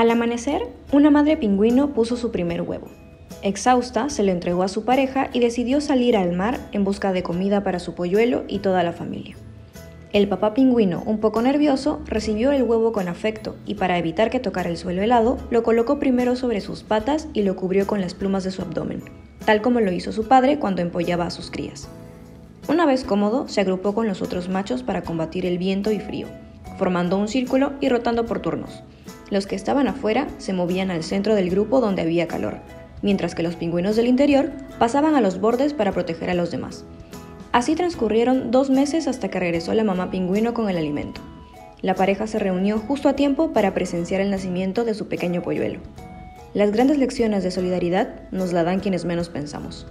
Al amanecer, una madre pingüino puso su primer huevo. Exhausta, se lo entregó a su pareja y decidió salir al mar en busca de comida para su polluelo y toda la familia. El papá pingüino, un poco nervioso, recibió el huevo con afecto y para evitar que tocara el suelo helado, lo colocó primero sobre sus patas y lo cubrió con las plumas de su abdomen, tal como lo hizo su padre cuando empollaba a sus crías. Una vez cómodo, se agrupó con los otros machos para combatir el viento y frío, formando un círculo y rotando por turnos. Los que estaban afuera se movían al centro del grupo donde había calor, mientras que los pingüinos del interior pasaban a los bordes para proteger a los demás. Así transcurrieron dos meses hasta que regresó la mamá pingüino con el alimento. La pareja se reunió justo a tiempo para presenciar el nacimiento de su pequeño polluelo. Las grandes lecciones de solidaridad nos la dan quienes menos pensamos.